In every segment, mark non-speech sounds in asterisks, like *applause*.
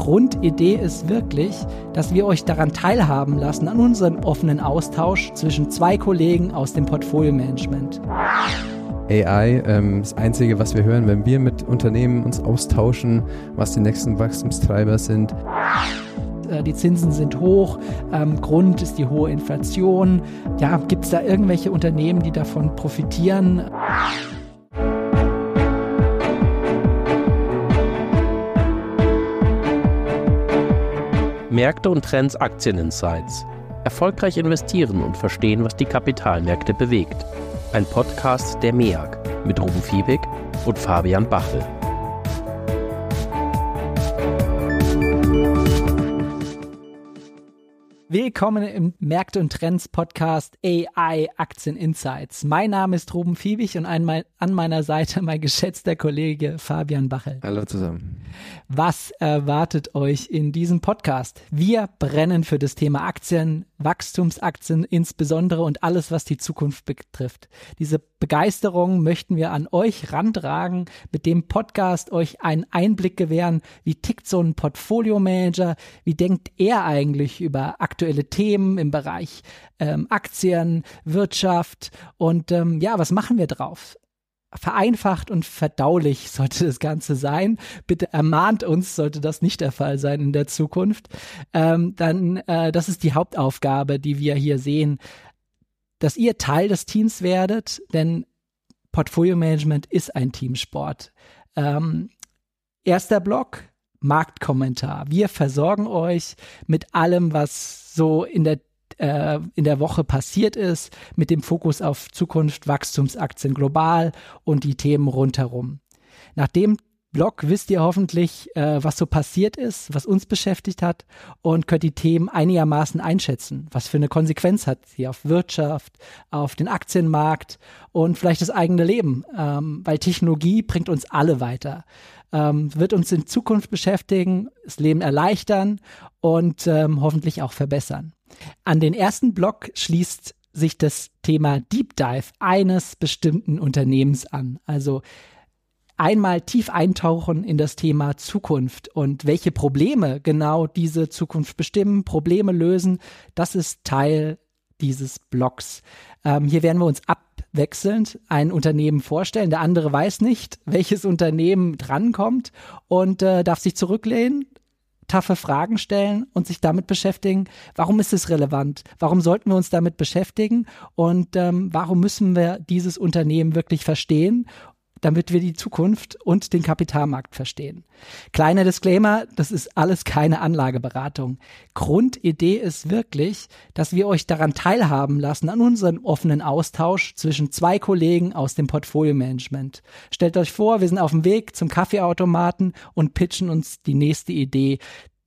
Grundidee ist wirklich, dass wir euch daran teilhaben lassen an unserem offenen Austausch zwischen zwei Kollegen aus dem Portfolio-Management. AI, ähm, das Einzige, was wir hören, wenn wir mit Unternehmen uns austauschen, was die nächsten Wachstumstreiber sind. Äh, die Zinsen sind hoch, ähm, Grund ist die hohe Inflation. Ja, gibt es da irgendwelche Unternehmen, die davon profitieren? Märkte und Trends Aktieninsights. Erfolgreich investieren und verstehen, was die Kapitalmärkte bewegt. Ein Podcast der MEAG mit Ruben Fiebig und Fabian Bachel. Willkommen im Märkte und Trends Podcast AI Aktien Insights. Mein Name ist Ruben Fiebig und an, meiner Seite mein geschätzter Kollege Fabian Bachel. Hallo zusammen. Was erwartet euch in diesem Podcast? Wir brennen für das Thema Aktien, Wachstumsaktien insbesondere und alles, was die Zukunft betrifft. Diese Begeisterung möchten wir an euch rantragen, mit dem Podcast euch einen Einblick gewähren, wie tickt so ein Portfolio-Manager, wie denkt er eigentlich über aktuelle Themen im Bereich ähm, Aktien, Wirtschaft und ähm, ja, was machen wir drauf? vereinfacht und verdaulich *laughs* sollte das Ganze sein. Bitte ermahnt uns, sollte das nicht der Fall sein in der Zukunft. Ähm, dann, äh, das ist die Hauptaufgabe, die wir hier sehen, dass ihr Teil des Teams werdet, denn Portfolio Management ist ein Teamsport. Ähm, erster Block, Marktkommentar. Wir versorgen euch mit allem, was so in der äh, in der Woche passiert ist, mit dem Fokus auf Zukunft, Wachstumsaktien global und die Themen rundherum. Nach dem Blog wisst ihr hoffentlich, äh, was so passiert ist, was uns beschäftigt hat und könnt die Themen einigermaßen einschätzen. Was für eine Konsequenz hat sie auf Wirtschaft, auf den Aktienmarkt und vielleicht das eigene Leben, ähm, weil Technologie bringt uns alle weiter, ähm, wird uns in Zukunft beschäftigen, das Leben erleichtern und ähm, hoffentlich auch verbessern. An den ersten Block schließt sich das Thema Deep Dive eines bestimmten Unternehmens an. Also einmal tief eintauchen in das Thema Zukunft und welche Probleme genau diese Zukunft bestimmen, Probleme lösen, das ist Teil dieses Blocks. Ähm, hier werden wir uns abwechselnd ein Unternehmen vorstellen. Der andere weiß nicht, welches Unternehmen drankommt und äh, darf sich zurücklehnen, taffe Fragen stellen und sich damit beschäftigen, warum ist es relevant? Warum sollten wir uns damit beschäftigen? Und ähm, warum müssen wir dieses Unternehmen wirklich verstehen damit wir die Zukunft und den Kapitalmarkt verstehen. Kleiner Disclaimer, das ist alles keine Anlageberatung. Grundidee ist wirklich, dass wir euch daran teilhaben lassen an unserem offenen Austausch zwischen zwei Kollegen aus dem Portfolio-Management. Stellt euch vor, wir sind auf dem Weg zum Kaffeeautomaten und pitchen uns die nächste Idee,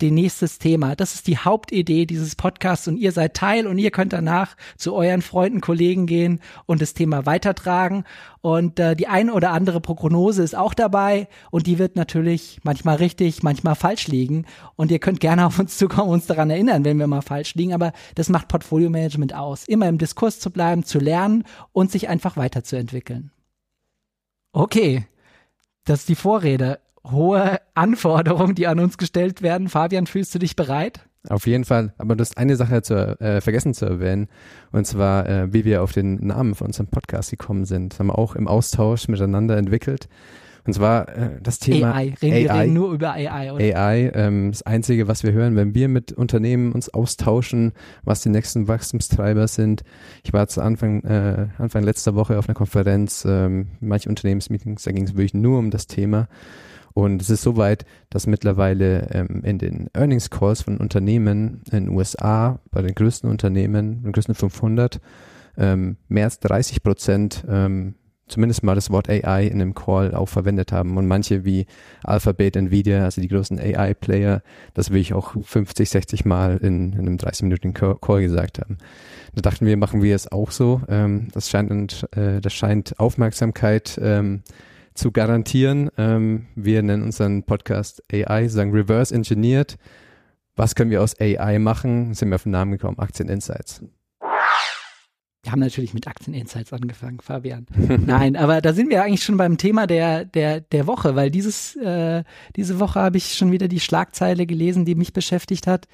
die nächstes Thema. Das ist die Hauptidee dieses Podcasts und ihr seid Teil und ihr könnt danach zu euren Freunden, Kollegen gehen und das Thema weitertragen. Und äh, die eine oder andere Prognose ist auch dabei und die wird natürlich manchmal richtig, manchmal falsch liegen. Und ihr könnt gerne auf uns zukommen, uns daran erinnern, wenn wir mal falsch liegen. Aber das macht Portfolio Management aus. Immer im Diskurs zu bleiben, zu lernen und sich einfach weiterzuentwickeln. Okay, das ist die Vorrede hohe Anforderungen, die an uns gestellt werden. Fabian, fühlst du dich bereit? Auf jeden Fall. Aber du hast eine Sache zu, äh, vergessen zu erwähnen. Und zwar, äh, wie wir auf den Namen von unserem Podcast gekommen sind. Das haben wir auch im Austausch miteinander entwickelt. Und zwar äh, das Thema AI. Reden AI, wir reden nur über AI. Oder? AI, ähm, das Einzige, was wir hören, wenn wir mit Unternehmen uns austauschen, was die nächsten Wachstumstreiber sind. Ich war zu Anfang, äh, Anfang letzter Woche auf einer Konferenz, ähm, manche Unternehmensmeetings, da ging es wirklich nur um das Thema. Und es ist soweit, dass mittlerweile ähm, in den Earnings Calls von Unternehmen in den USA, bei den größten Unternehmen, den größten 500, ähm, mehr als 30 Prozent ähm, zumindest mal das Wort AI in einem Call auch verwendet haben. Und manche wie Alphabet, Nvidia, also die großen AI-Player, das will ich auch 50, 60 Mal in, in einem 30-minütigen Call gesagt haben. Da dachten wir, machen wir es auch so. Ähm, das scheint, äh, das scheint Aufmerksamkeit ähm, zu garantieren. Ähm, wir nennen unseren Podcast AI, sagen Reverse Engineered. Was können wir aus AI machen? Sind wir auf den Namen gekommen, Aktien Insights. Wir haben natürlich mit Aktieninsights angefangen, Fabian. *laughs* Nein, aber da sind wir eigentlich schon beim Thema der, der, der Woche, weil dieses, äh, diese Woche habe ich schon wieder die Schlagzeile gelesen, die mich beschäftigt hat,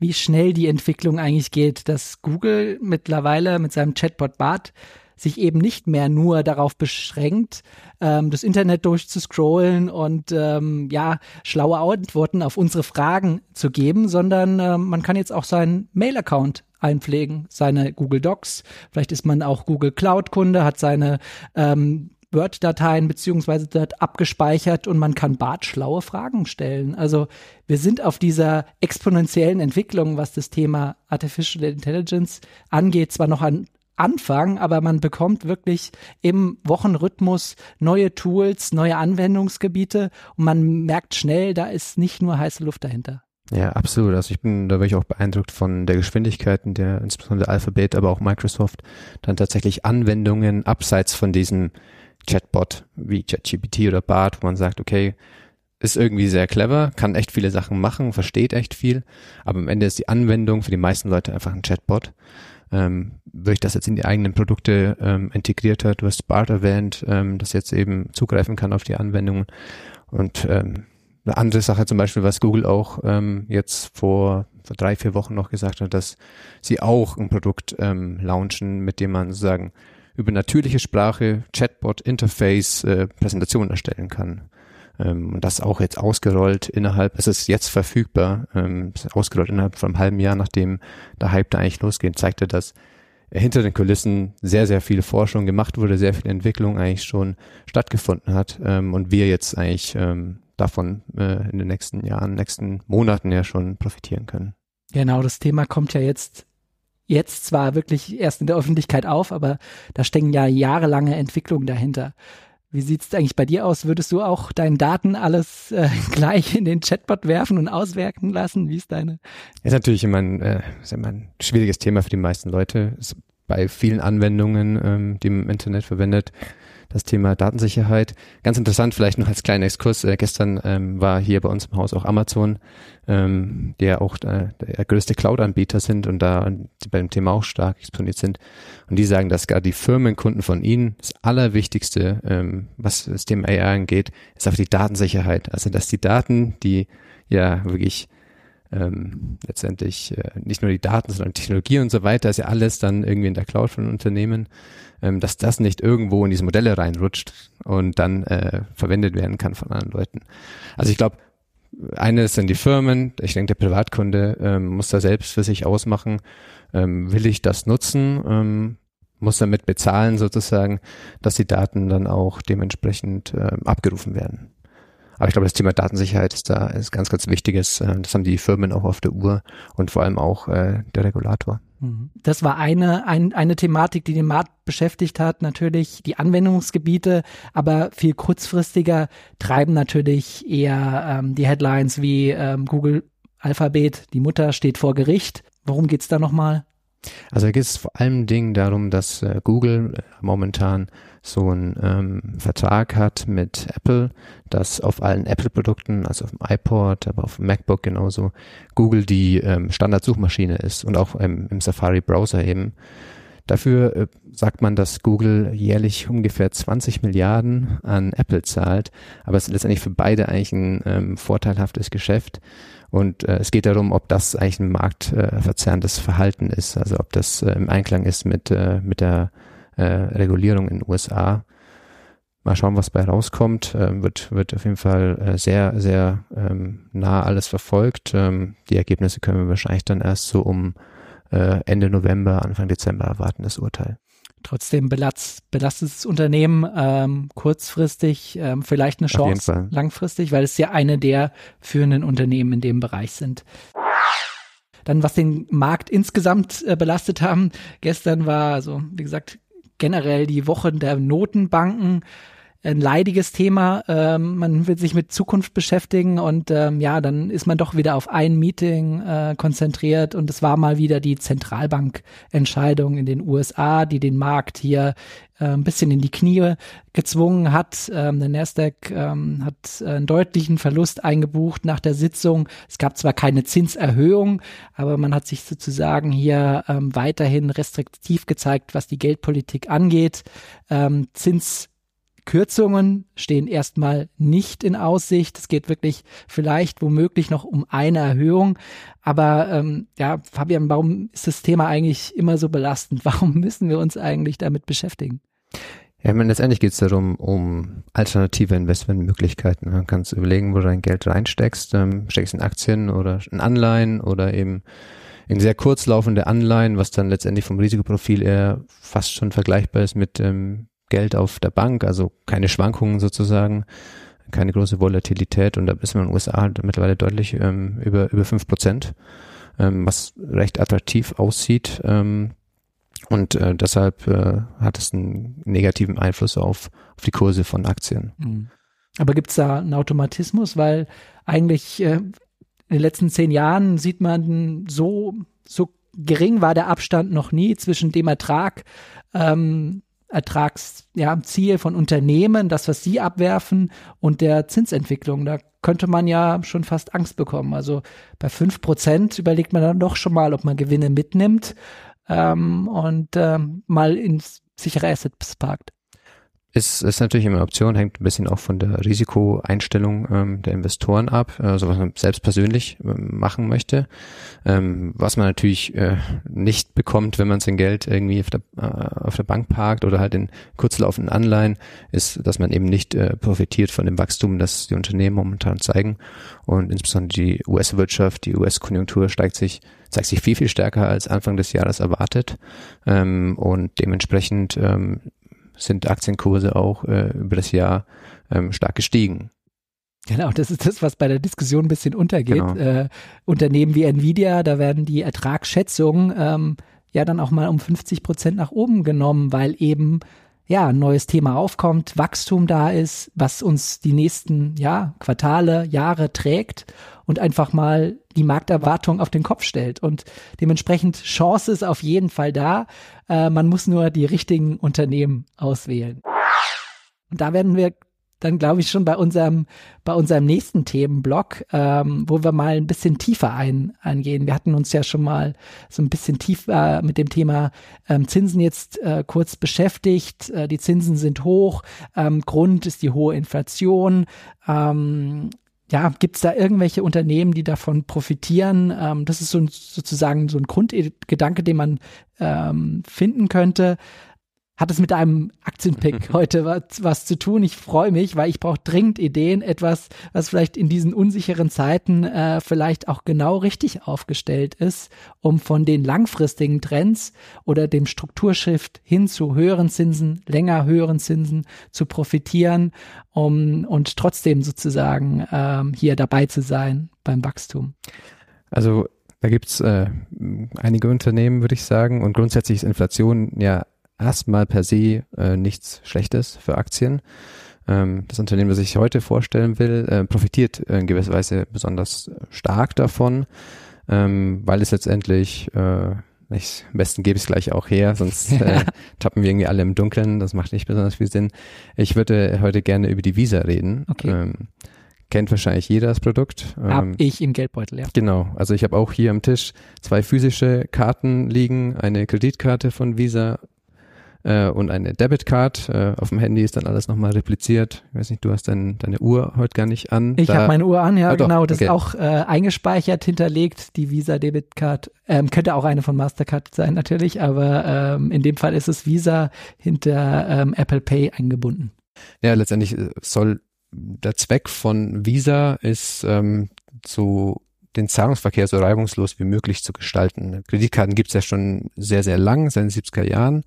wie schnell die Entwicklung eigentlich geht, dass Google mittlerweile mit seinem Chatbot Bart sich eben nicht mehr nur darauf beschränkt, ähm, das Internet durchzuscrollen und ähm, ja, schlaue Antworten auf unsere Fragen zu geben, sondern ähm, man kann jetzt auch seinen Mail-Account einpflegen, seine Google Docs. Vielleicht ist man auch Google Cloud-Kunde, hat seine ähm, Word-Dateien beziehungsweise dort abgespeichert und man kann Bart schlaue Fragen stellen. Also wir sind auf dieser exponentiellen Entwicklung, was das Thema Artificial Intelligence angeht, zwar noch an Anfang, aber man bekommt wirklich im Wochenrhythmus neue Tools, neue Anwendungsgebiete und man merkt schnell, da ist nicht nur heiße Luft dahinter. Ja, absolut. Also ich bin da wirklich auch beeindruckt von der Geschwindigkeit, in der insbesondere Alphabet, aber auch Microsoft dann tatsächlich Anwendungen abseits von diesem Chatbot wie ChatGPT oder BART, wo man sagt, okay, ist irgendwie sehr clever, kann echt viele Sachen machen, versteht echt viel, aber am Ende ist die Anwendung für die meisten Leute einfach ein Chatbot. Ähm, durch das jetzt in die eigenen Produkte ähm, integriert hat, du hast BART erwähnt, ähm, das jetzt eben zugreifen kann auf die Anwendungen und ähm, eine andere Sache zum Beispiel, was Google auch ähm, jetzt vor, vor drei, vier Wochen noch gesagt hat, dass sie auch ein Produkt ähm, launchen, mit dem man sozusagen über natürliche Sprache, Chatbot, Interface, äh, Präsentationen erstellen kann. Ähm, und das auch jetzt ausgerollt innerhalb, es ist jetzt verfügbar, ähm, ausgerollt innerhalb von einem halben Jahr, nachdem der Hype da eigentlich losgeht, zeigte, dass hinter den Kulissen sehr, sehr viel Forschung gemacht wurde, sehr viel Entwicklung eigentlich schon stattgefunden hat ähm, und wir jetzt eigentlich ähm, davon äh, in den nächsten Jahren, nächsten Monaten ja schon profitieren können. Genau, das Thema kommt ja jetzt jetzt zwar wirklich erst in der Öffentlichkeit auf, aber da stecken ja jahrelange Entwicklungen dahinter. Wie sieht es eigentlich bei dir aus? Würdest du auch deinen Daten alles äh, *laughs* gleich in den Chatbot werfen und auswerten lassen? Wie ist deine? Ist natürlich immer ein, äh, ist immer ein schwieriges Thema für die meisten Leute. Ist bei vielen Anwendungen, ähm, die man im Internet verwendet, das Thema Datensicherheit. Ganz interessant, vielleicht noch als kleiner Exkurs. Äh, gestern ähm, war hier bei uns im Haus auch Amazon, ähm, der auch äh, der größte Cloud-Anbieter sind und da beim Thema auch stark exponiert sind. Und die sagen, dass gerade die Firmenkunden von ihnen das Allerwichtigste, ähm, was das Thema AI angeht, ist auf die Datensicherheit. Also dass die Daten, die ja wirklich ähm, letztendlich äh, nicht nur die Daten, sondern Technologie und so weiter, ist ja alles dann irgendwie in der Cloud von Unternehmen, ähm, dass das nicht irgendwo in diese Modelle reinrutscht und dann äh, verwendet werden kann von anderen Leuten. Also ich glaube, eine sind die Firmen, ich denke, der Privatkunde ähm, muss da selbst für sich ausmachen, ähm, will ich das nutzen, ähm, muss damit bezahlen sozusagen, dass die Daten dann auch dementsprechend ähm, abgerufen werden. Aber ich glaube, das Thema Datensicherheit ist da ist ganz, ganz wichtiges. Äh, das haben die Firmen auch auf der Uhr und vor allem auch äh, der Regulator. Mhm. Das war eine, ein, eine Thematik, die den Markt beschäftigt hat, natürlich die Anwendungsgebiete, aber viel kurzfristiger treiben natürlich eher ähm, die Headlines wie ähm, Google Alphabet, die Mutter steht vor Gericht. Worum geht's da nochmal? Also da geht es vor allem Dingen darum, dass äh, Google äh, momentan so einen ähm, Vertrag hat mit Apple, dass auf allen Apple-Produkten, also auf dem iPod, aber auf dem MacBook genauso, Google die ähm, Standardsuchmaschine ist und auch ähm, im Safari-Browser eben. Dafür äh, sagt man, dass Google jährlich ungefähr 20 Milliarden an Apple zahlt, aber es ist letztendlich für beide eigentlich ein ähm, vorteilhaftes Geschäft. Und äh, es geht darum, ob das eigentlich ein marktverzerrendes äh, Verhalten ist, also ob das äh, im Einklang ist mit, äh, mit der äh, Regulierung in den USA. Mal schauen, was bei rauskommt. Äh, wird, wird auf jeden Fall äh, sehr, sehr ähm, nah alles verfolgt. Ähm, die Ergebnisse können wir wahrscheinlich dann erst so um äh, Ende November, Anfang Dezember erwarten, das Urteil. Trotzdem belast, belastet das Unternehmen ähm, kurzfristig ähm, vielleicht eine Chance langfristig, weil es ja eine der führenden Unternehmen in dem Bereich sind. Dann, was den Markt insgesamt äh, belastet haben, gestern war, also wie gesagt, generell die Woche der Notenbanken. Ein leidiges Thema. Ähm, man will sich mit Zukunft beschäftigen und ähm, ja, dann ist man doch wieder auf ein Meeting äh, konzentriert und es war mal wieder die Zentralbankentscheidung in den USA, die den Markt hier äh, ein bisschen in die Knie gezwungen hat. Ähm, der Nasdaq ähm, hat einen deutlichen Verlust eingebucht nach der Sitzung. Es gab zwar keine Zinserhöhung, aber man hat sich sozusagen hier ähm, weiterhin restriktiv gezeigt, was die Geldpolitik angeht. Ähm, Zins Kürzungen stehen erstmal nicht in Aussicht. Es geht wirklich vielleicht womöglich noch um eine Erhöhung. Aber ähm, ja, Fabian, warum ist das Thema eigentlich immer so belastend? *laughs* Warum müssen wir uns eigentlich damit beschäftigen? Ja, ich meine, letztendlich geht es darum, um alternative Investmentmöglichkeiten. Du kannst überlegen, wo du dein Geld reinsteckst. Ähm, steckst in Aktien oder in Anleihen oder eben in sehr kurzlaufende Anleihen, was dann letztendlich vom Risikoprofil eher fast schon vergleichbar ist mit ähm, Geld auf der Bank, also keine Schwankungen sozusagen, keine große Volatilität und da ist man in den USA halt mittlerweile deutlich ähm, über über fünf Prozent, ähm, was recht attraktiv aussieht. Ähm, und äh, deshalb äh, hat es einen negativen Einfluss auf, auf die Kurse von Aktien. Mhm. Aber gibt es da einen Automatismus? Weil eigentlich äh, in den letzten zehn Jahren sieht man so, so gering war der Abstand noch nie zwischen dem Ertrag, ähm, Ertragsziel ja, von Unternehmen, das, was sie abwerfen, und der Zinsentwicklung. Da könnte man ja schon fast Angst bekommen. Also bei fünf Prozent überlegt man dann doch schon mal, ob man Gewinne mitnimmt ähm, und ähm, mal ins sichere Assets parkt. Ist, ist natürlich immer eine Option, hängt ein bisschen auch von der Risikoeinstellung ähm, der Investoren ab, also was man selbst persönlich äh, machen möchte. Ähm, was man natürlich äh, nicht bekommt, wenn man sein Geld irgendwie auf der, äh, auf der Bank parkt oder halt in kurzlaufenden Anleihen, ist, dass man eben nicht äh, profitiert von dem Wachstum, das die Unternehmen momentan zeigen. Und insbesondere die US-Wirtschaft, die US-Konjunktur steigt sich, zeigt sich viel, viel stärker als Anfang des Jahres erwartet. Ähm, und dementsprechend ähm, sind Aktienkurse auch äh, über das Jahr ähm, stark gestiegen. Genau, das ist das, was bei der Diskussion ein bisschen untergeht. Genau. Äh, Unternehmen wie Nvidia, da werden die Ertragsschätzungen ähm, ja dann auch mal um 50 Prozent nach oben genommen, weil eben ja ein neues Thema aufkommt, Wachstum da ist, was uns die nächsten ja Quartale, Jahre trägt und einfach mal die Markterwartung auf den Kopf stellt. Und dementsprechend Chance ist auf jeden Fall da. Äh, man muss nur die richtigen Unternehmen auswählen. Und da werden wir dann glaube ich schon bei unserem bei unserem nächsten Themenblock, ähm, wo wir mal ein bisschen tiefer ein, eingehen. Wir hatten uns ja schon mal so ein bisschen tiefer mit dem Thema ähm, Zinsen jetzt äh, kurz beschäftigt. Äh, die Zinsen sind hoch. Ähm, Grund ist die hohe Inflation. Ähm, ja, gibt es da irgendwelche Unternehmen, die davon profitieren? Ähm, das ist so ein, sozusagen so ein Grundgedanke, den man ähm, finden könnte hat es mit einem Aktienpick *laughs* heute was, was zu tun. Ich freue mich, weil ich brauche dringend Ideen, etwas, was vielleicht in diesen unsicheren Zeiten äh, vielleicht auch genau richtig aufgestellt ist, um von den langfristigen Trends oder dem Strukturshift hin zu höheren Zinsen, länger höheren Zinsen zu profitieren, um und trotzdem sozusagen ähm, hier dabei zu sein beim Wachstum. Also da gibt's äh, einige Unternehmen, würde ich sagen, und grundsätzlich ist Inflation ja erstmal per se äh, nichts Schlechtes für Aktien. Ähm, das Unternehmen, das ich heute vorstellen will, äh, profitiert in gewisser Weise besonders stark davon, ähm, weil es letztendlich äh, ich, am besten gebe ich es gleich auch her, sonst *laughs* äh, tappen wir irgendwie alle im Dunkeln. Das macht nicht besonders viel Sinn. Ich würde heute gerne über die Visa reden. Okay. Ähm, kennt wahrscheinlich jeder das Produkt. Hab ähm, ich im Geldbeutel, ja. Genau. Also ich habe auch hier am Tisch zwei physische Karten liegen, eine Kreditkarte von Visa äh, und eine Debitcard. Äh, auf dem Handy ist dann alles nochmal repliziert. Ich weiß nicht, du hast dein, deine Uhr heute gar nicht an. Ich habe meine Uhr an, ja, ah, genau. Das okay. ist auch äh, eingespeichert, hinterlegt, die Visa Debitcard. Ähm, könnte auch eine von Mastercard sein natürlich, aber ähm, in dem Fall ist es Visa hinter ähm, Apple Pay eingebunden. Ja, letztendlich äh, soll der Zweck von Visa ist ähm, so den Zahlungsverkehr so reibungslos wie möglich zu gestalten. Kreditkarten gibt es ja schon sehr, sehr lang, seit den 70er Jahren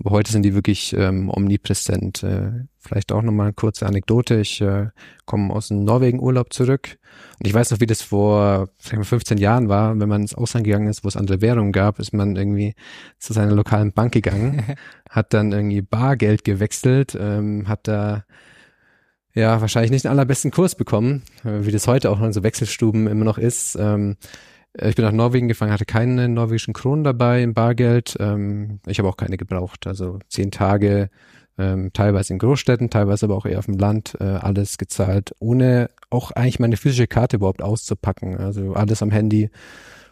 Aber heute sind die wirklich ähm, omnipräsent. Äh, vielleicht auch nochmal eine kurze Anekdote. Ich äh, komme aus dem Norwegen-Urlaub zurück und ich weiß noch, wie das vor mal, 15 Jahren war. Wenn man ins Ausland gegangen ist, wo es andere Währungen gab, ist man irgendwie zu seiner lokalen Bank gegangen, *laughs* hat dann irgendwie Bargeld gewechselt, ähm, hat da ja wahrscheinlich nicht den allerbesten Kurs bekommen, äh, wie das heute auch noch in so Wechselstuben immer noch ist. Ähm, äh, ich bin nach Norwegen gefahren, hatte keine norwegischen Kronen dabei im Bargeld. Ähm, ich habe auch keine gebraucht. Also zehn Tage, ähm, teilweise in Großstädten, teilweise aber auch eher auf dem Land, äh, alles gezahlt, ohne auch eigentlich meine physische Karte überhaupt auszupacken. Also alles am Handy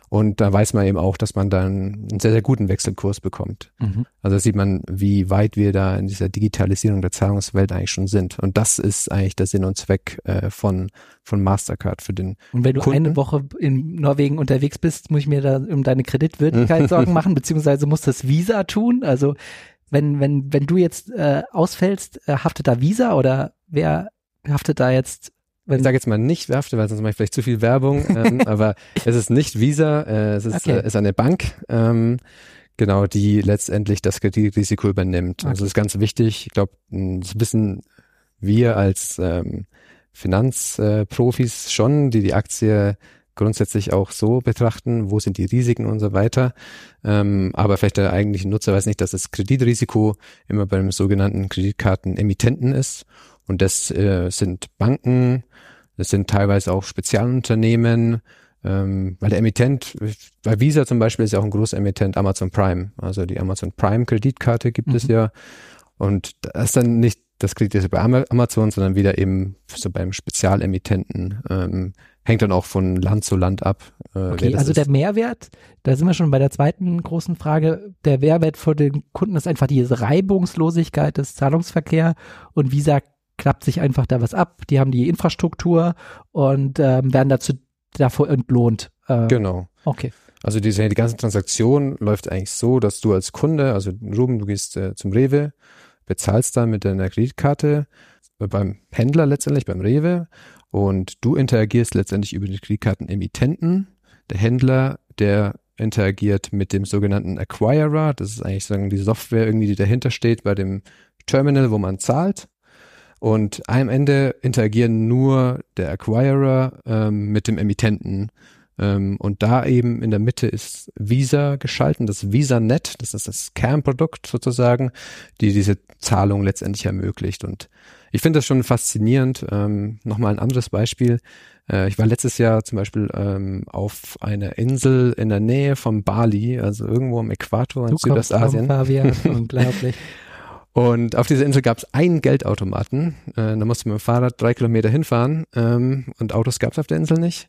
und da weiß man eben auch, dass man dann einen sehr, sehr guten Wechselkurs bekommt. Mhm. Also sieht man, wie weit wir da in dieser Digitalisierung der Zahlungswelt eigentlich schon sind. Und das ist eigentlich der Sinn und Zweck äh, von, von Mastercard für den Und wenn du Kunden. eine Woche in Norwegen unterwegs bist, muss ich mir da um deine Kreditwürdigkeit *laughs* Sorgen machen, beziehungsweise muss das Visa tun. Also wenn, wenn, wenn du jetzt äh, ausfällst, äh, haftet da Visa oder wer haftet da jetzt ich sage jetzt mal nicht Werfte, weil sonst mache ich vielleicht zu viel Werbung, *laughs* ähm, aber es ist nicht Visa, äh, es ist, okay. äh, ist eine Bank, ähm, genau, die letztendlich das Kreditrisiko übernimmt. Okay. Also das ist ganz wichtig. Ich glaube, das wissen wir als ähm, Finanzprofis äh, schon, die die Aktie grundsätzlich auch so betrachten, wo sind die Risiken und so weiter. Ähm, aber vielleicht der eigentliche Nutzer weiß nicht, dass das Kreditrisiko immer beim sogenannten Kreditkartenemittenten ist. Und das äh, sind Banken, das sind teilweise auch Spezialunternehmen, ähm, weil der Emittent, bei Visa zum Beispiel ist ja auch ein großer Emittent Amazon Prime. Also die Amazon Prime Kreditkarte gibt mhm. es ja. Und das ist dann nicht das Kredit bei Amazon, sondern wieder eben so beim Spezialemittenten. Ähm, hängt dann auch von Land zu Land ab. Äh, okay, also ist. der Mehrwert, da sind wir schon bei der zweiten großen Frage. Der Mehrwert für den Kunden ist einfach diese Reibungslosigkeit des Zahlungsverkehrs und Visa klappt sich einfach da was ab. Die haben die Infrastruktur und ähm, werden dazu davor entlohnt. Äh, genau. Okay. Also diese, die ganze Transaktion läuft eigentlich so, dass du als Kunde, also Ruben, du gehst äh, zum Rewe, bezahlst dann mit deiner Kreditkarte äh, beim Händler letztendlich, beim Rewe und du interagierst letztendlich über die Kreditkartenemittenten. Der Händler, der interagiert mit dem sogenannten Acquirer, das ist eigentlich sagen die Software irgendwie, die dahinter steht bei dem Terminal, wo man zahlt. Und am Ende interagieren nur der Acquirer ähm, mit dem Emittenten. Ähm, und da eben in der Mitte ist Visa geschalten, das VisaNet, das ist das Kernprodukt sozusagen, die diese Zahlung letztendlich ermöglicht. Und ich finde das schon faszinierend. Ähm, Nochmal ein anderes Beispiel. Äh, ich war letztes Jahr zum Beispiel ähm, auf einer Insel in der Nähe von Bali, also irgendwo am Äquator in du Südostasien. Fabian, *laughs* unglaublich. Und auf dieser Insel gab es einen Geldautomaten. Äh, da musste man mit dem Fahrrad drei Kilometer hinfahren ähm, und Autos gab es auf der Insel nicht.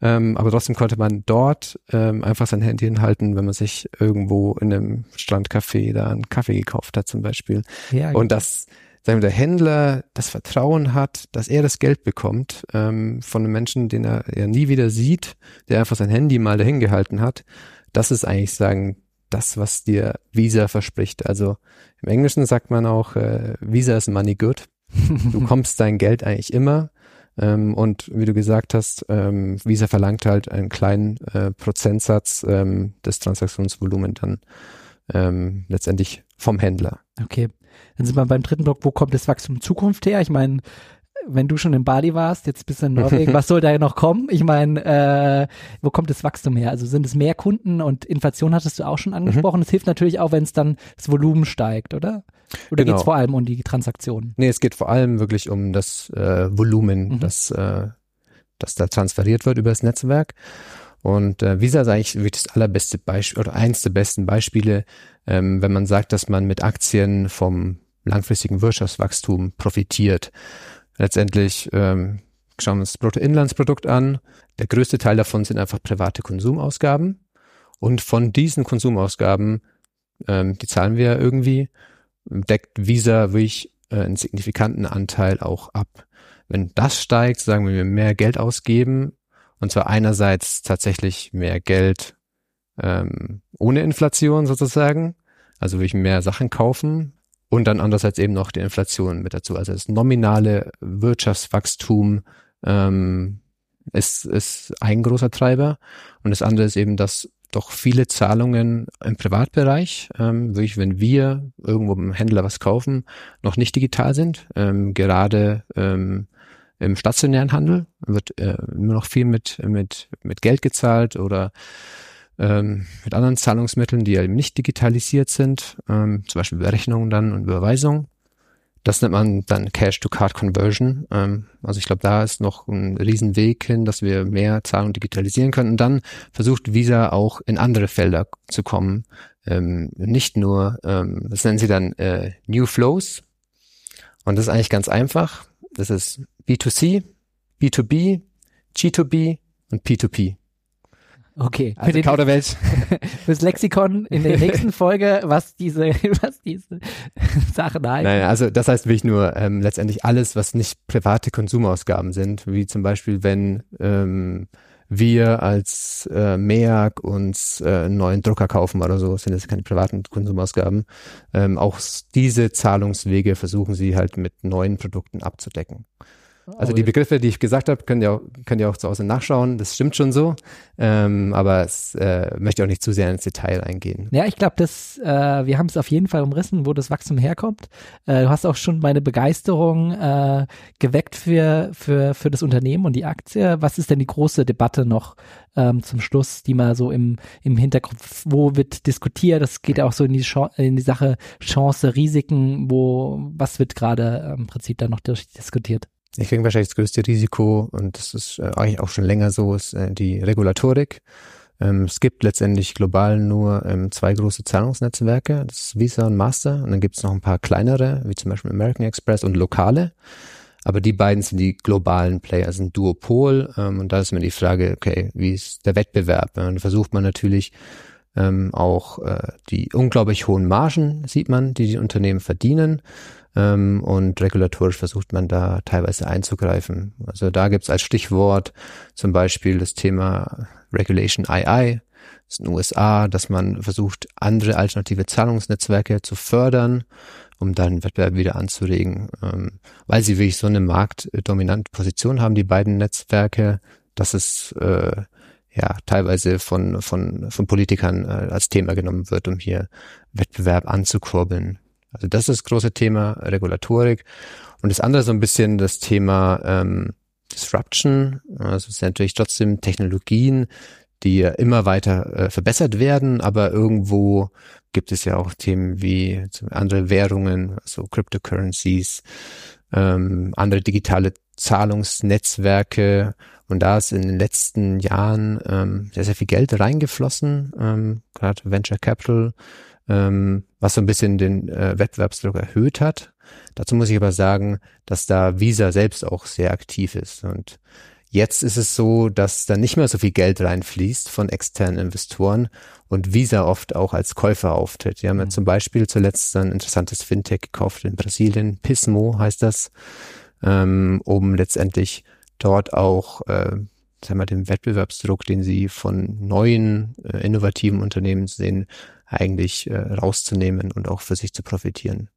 Ähm, aber trotzdem konnte man dort ähm, einfach sein Handy hinhalten, wenn man sich irgendwo in einem Strandcafé da einen Kaffee gekauft hat zum Beispiel. Ja, und das, sagen wir, der Händler das Vertrauen hat, dass er das Geld bekommt ähm, von einem Menschen, den er, er nie wieder sieht, der einfach sein Handy mal dahin gehalten hat. Das ist eigentlich sagen das, was dir Visa verspricht. Also im Englischen sagt man auch, äh, Visa is money good. Du *laughs* kommst dein Geld eigentlich immer. Ähm, und wie du gesagt hast, ähm, Visa verlangt halt einen kleinen äh, Prozentsatz ähm, des Transaktionsvolumens dann ähm, letztendlich vom Händler. Okay. Dann sind wir beim dritten Block, wo kommt das Wachstum Zukunft her? Ich meine, wenn du schon in Bali warst, jetzt bist du in Norwegen, was soll da noch kommen? Ich meine, äh, wo kommt das Wachstum her? Also sind es mehr Kunden und Inflation hattest du auch schon angesprochen. Es mhm. hilft natürlich auch, wenn es dann das Volumen steigt, oder? Oder genau. geht es vor allem um die Transaktionen? Nee, es geht vor allem wirklich um das äh, Volumen, mhm. das, äh, das da transferiert wird über das Netzwerk. Und äh, Visa ist eigentlich wirklich das allerbeste Beispiel oder eins der besten Beispiele, ähm, wenn man sagt, dass man mit Aktien vom langfristigen Wirtschaftswachstum profitiert. Letztendlich ähm, schauen wir uns das Bruttoinlandsprodukt an. Der größte Teil davon sind einfach private Konsumausgaben. Und von diesen Konsumausgaben, ähm, die zahlen wir ja irgendwie, deckt Visa wirklich äh, einen signifikanten Anteil auch ab. Wenn das steigt, sagen wir, wir mehr Geld ausgeben, und zwar einerseits tatsächlich mehr Geld ähm, ohne Inflation sozusagen, also wirklich mehr Sachen kaufen, und dann andererseits eben noch die Inflation mit dazu. Also das nominale Wirtschaftswachstum ähm, ist, ist ein großer Treiber. Und das andere ist eben, dass doch viele Zahlungen im Privatbereich, ähm, wirklich, wenn wir irgendwo beim Händler was kaufen, noch nicht digital sind. Ähm, gerade ähm, im stationären Handel wird äh, immer noch viel mit, mit, mit Geld gezahlt oder ähm, mit anderen Zahlungsmitteln, die eben nicht digitalisiert sind, ähm, zum Beispiel Berechnungen dann und Überweisungen. Das nennt man dann Cash-to-Card-Conversion. Ähm, also ich glaube, da ist noch ein Riesenweg hin, dass wir mehr Zahlungen digitalisieren können. Und dann versucht Visa auch in andere Felder zu kommen. Ähm, nicht nur, ähm, das nennen sie dann äh, New Flows. Und das ist eigentlich ganz einfach. Das ist B2C, B2B, G2B und P2P. Okay. Also für Kauderwelsch. *laughs* Fürs Lexikon in der nächsten Folge, was diese, *laughs* was diese *laughs* Sachen heißen. Nein, also das heißt wirklich nur ähm, letztendlich alles, was nicht private Konsumausgaben sind, wie zum Beispiel, wenn ähm, wir als äh, MEAG uns äh, einen neuen Drucker kaufen oder so, sind das keine privaten Konsumausgaben. Ähm, auch diese Zahlungswege versuchen sie halt mit neuen Produkten abzudecken. Also die Begriffe, die ich gesagt habe, könnt ihr auch, könnt ihr auch zu Hause nachschauen. Das stimmt schon so. Ähm, aber es äh, möchte auch nicht zu sehr ins Detail eingehen. Ja, ich glaube, dass äh, wir haben es auf jeden Fall umrissen, wo das Wachstum herkommt. Äh, du hast auch schon meine Begeisterung äh, geweckt für, für, für das Unternehmen und die Aktie. Was ist denn die große Debatte noch ähm, zum Schluss, die mal so im, im Hintergrund, wo wird diskutiert? Das geht ja auch so in die, in die Sache Chance, Risiken, wo, was wird gerade im Prinzip da noch diskutiert? Ich denke wahrscheinlich das größte Risiko, und das ist äh, eigentlich auch schon länger so, ist äh, die Regulatorik. Ähm, es gibt letztendlich global nur ähm, zwei große Zahlungsnetzwerke, das ist Visa und Master, und dann gibt es noch ein paar kleinere, wie zum Beispiel American Express und lokale. Aber die beiden sind die globalen Player, sind Duopol. Ähm, und da ist mir die Frage, okay, wie ist der Wettbewerb? Und versucht man natürlich ähm, auch äh, die unglaublich hohen Margen, sieht man, die die Unternehmen verdienen. Ähm, und regulatorisch versucht man da teilweise einzugreifen. Also da gibt's als Stichwort zum Beispiel das Thema Regulation II, das ist in den USA, dass man versucht, andere alternative Zahlungsnetzwerke zu fördern, um dann Wettbewerb wieder anzuregen, ähm, weil sie wirklich so eine marktdominante Position haben, die beiden Netzwerke, dass es äh, ja teilweise von, von, von Politikern äh, als Thema genommen wird, um hier Wettbewerb anzukurbeln. Also das ist das große Thema Regulatorik. Und das andere so ein bisschen das Thema ähm, Disruption. Also es sind natürlich trotzdem Technologien, die immer weiter äh, verbessert werden, aber irgendwo gibt es ja auch Themen wie andere Währungen, also Cryptocurrencies, ähm, andere digitale Zahlungsnetzwerke. Und da ist in den letzten Jahren ähm, sehr, sehr viel Geld reingeflossen, ähm, gerade Venture Capital ähm, was so ein bisschen den äh, Wettbewerbsdruck erhöht hat. Dazu muss ich aber sagen, dass da Visa selbst auch sehr aktiv ist. Und jetzt ist es so, dass da nicht mehr so viel Geld reinfließt von externen Investoren und Visa oft auch als Käufer auftritt. Wir haben ja mhm. zum Beispiel zuletzt ein interessantes Fintech gekauft in Brasilien, Pismo heißt das, ähm, um letztendlich dort auch äh, sagen wir, den Wettbewerbsdruck, den sie von neuen, äh, innovativen Unternehmen sehen, eigentlich äh, rauszunehmen und auch für sich zu profitieren.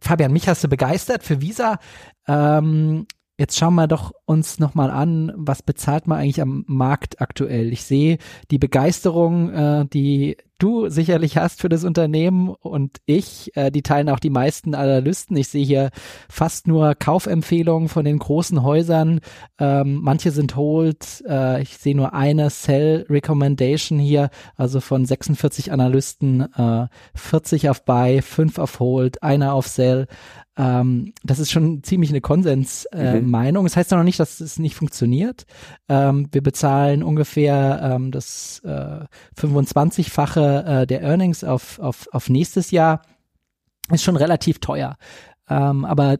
Fabian, mich hast du begeistert für Visa. Ähm, Jetzt schauen wir doch uns nochmal an, was bezahlt man eigentlich am Markt aktuell. Ich sehe die Begeisterung, äh, die du sicherlich hast für das Unternehmen und ich, äh, die teilen auch die meisten Analysten. Ich sehe hier fast nur Kaufempfehlungen von den großen Häusern. Ähm, manche sind Hold. Äh, ich sehe nur eine Sell Recommendation hier, also von 46 Analysten, äh, 40 auf Buy, 5 auf Hold, einer auf Sell. Ähm, das ist schon ziemlich eine Konsensmeinung. Äh, mhm. Das heißt noch nicht, dass es nicht funktioniert. Ähm, wir bezahlen ungefähr ähm, das äh, 25-fache äh, der Earnings auf, auf, auf nächstes Jahr. Ist schon relativ teuer. Ähm, aber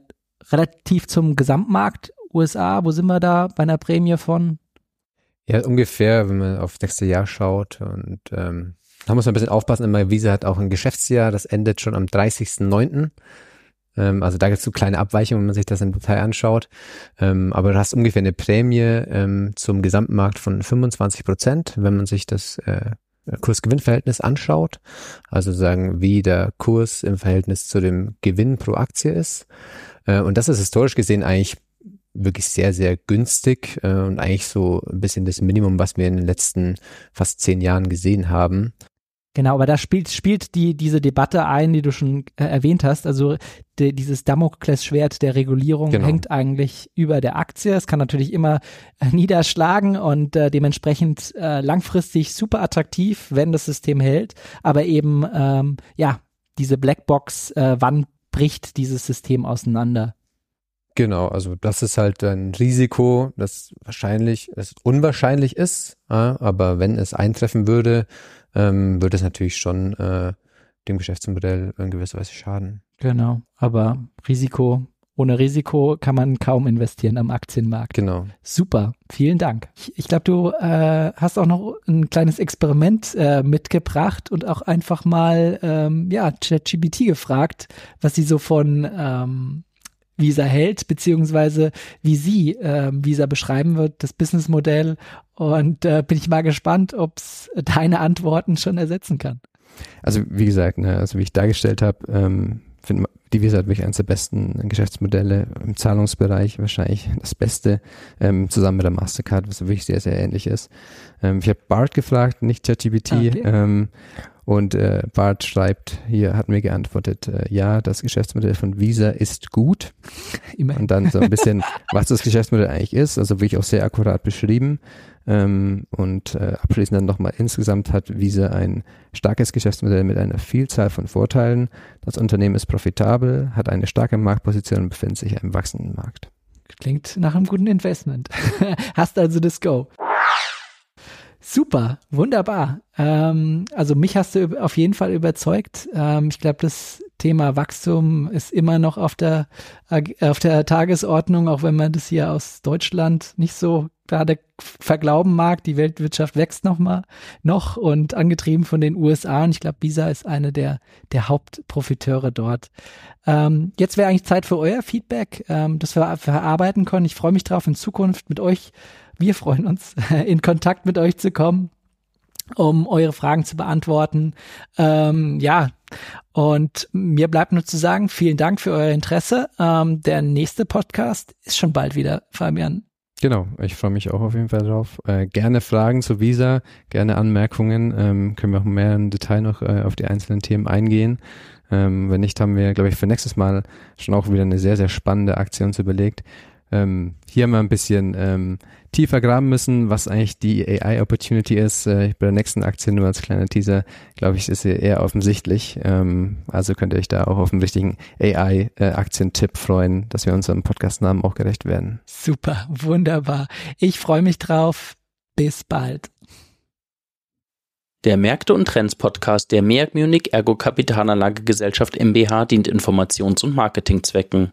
relativ zum Gesamtmarkt USA, wo sind wir da bei einer Prämie von? Ja, ungefähr, wenn man auf nächste Jahr schaut und ähm, da muss man ein bisschen aufpassen, immer Visa hat auch ein Geschäftsjahr, das endet schon am 30.09. Ähm, also da gibt es so kleine Abweichungen, wenn man sich das im Detail anschaut. Ähm, aber du hast ungefähr eine Prämie ähm, zum Gesamtmarkt von 25 Prozent, wenn man sich das äh, Kurs-Gewinn-Verhältnis anschaut. Also sagen, wie der Kurs im Verhältnis zu dem Gewinn pro Aktie ist. Äh, und das ist historisch gesehen eigentlich wirklich sehr, sehr günstig äh, und eigentlich so ein bisschen das Minimum, was wir in den letzten fast zehn Jahren gesehen haben. Genau, aber da spielt, spielt die, diese Debatte ein, die du schon äh, erwähnt hast. Also die, dieses Damoklesschwert der Regulierung genau. hängt eigentlich über der Aktie. Es kann natürlich immer äh, niederschlagen und äh, dementsprechend äh, langfristig super attraktiv, wenn das System hält. Aber eben, ähm, ja, diese Blackbox, äh, wann bricht dieses System auseinander? Genau, also das ist halt ein Risiko, das wahrscheinlich, das unwahrscheinlich ist, aber wenn es eintreffen würde, ähm, würde es natürlich schon äh, dem Geschäftsmodell in gewisser Weise schaden. Genau, aber Risiko, ohne Risiko kann man kaum investieren am Aktienmarkt. Genau. Super, vielen Dank. Ich, ich glaube, du äh, hast auch noch ein kleines Experiment äh, mitgebracht und auch einfach mal ähm, ja ChatGPT gefragt, was sie so von ähm, Visa hält, beziehungsweise wie sie äh, Visa beschreiben wird, das Businessmodell. Und äh, bin ich mal gespannt, ob es deine Antworten schon ersetzen kann. Also wie gesagt, ne, also wie ich dargestellt habe, ähm, finde die Visa hat wirklich eines der besten Geschäftsmodelle im Zahlungsbereich, wahrscheinlich das Beste, ähm, zusammen mit der Mastercard, was wirklich sehr, sehr ähnlich ist. Ähm, ich habe Bart gefragt, nicht ChatGPT. Okay. Ähm, und äh, Bart schreibt, hier hat mir geantwortet, äh, ja, das Geschäftsmodell von Visa ist gut. *laughs* Immer. Und dann so ein bisschen, was das Geschäftsmodell eigentlich ist, also wirklich auch sehr akkurat beschrieben. Ähm, und äh, abschließend dann nochmal insgesamt hat Visa ein starkes Geschäftsmodell mit einer Vielzahl von Vorteilen. Das Unternehmen ist profitabel, hat eine starke Marktposition und befindet sich im wachsenden Markt. Klingt nach einem guten Investment. *laughs* Hast also das Go. Super, wunderbar. Ähm, also mich hast du auf jeden Fall überzeugt. Ähm, ich glaube, das Thema Wachstum ist immer noch auf der, auf der Tagesordnung, auch wenn man das hier aus Deutschland nicht so gerade verglauben mag. Die Weltwirtschaft wächst noch mal noch und angetrieben von den USA. Und ich glaube, Visa ist eine der, der Hauptprofiteure dort. Ähm, jetzt wäre eigentlich Zeit für euer Feedback, ähm, das wir verarbeiten können. Ich freue mich drauf, in Zukunft mit euch wir freuen uns, *laughs* in Kontakt mit euch zu kommen, um eure Fragen zu beantworten. Ähm, ja, und mir bleibt nur zu sagen, vielen Dank für euer Interesse. Ähm, der nächste Podcast ist schon bald wieder, Fabian. Genau, ich freue mich auch auf jeden Fall drauf. Äh, gerne Fragen zu Visa, gerne Anmerkungen. Ähm, können wir auch mehr im Detail noch äh, auf die einzelnen Themen eingehen. Ähm, wenn nicht, haben wir, glaube ich, für nächstes Mal schon auch wieder eine sehr, sehr spannende Aktion überlegt. Ähm, hier haben wir ein bisschen ähm, tiefer graben müssen, was eigentlich die AI-Opportunity ist. Äh, bei der nächsten Aktie nur als kleiner Teaser, glaube ich, ist sie eher offensichtlich. Ähm, also könnt ihr euch da auch auf einen richtigen AI-Aktientipp äh, freuen, dass wir unserem Podcast-Namen auch gerecht werden. Super, wunderbar. Ich freue mich drauf. Bis bald. Der Märkte und Trends Podcast der MEAG Munich Ergo Kapitalanlage Gesellschaft MBH dient Informations- und Marketingzwecken.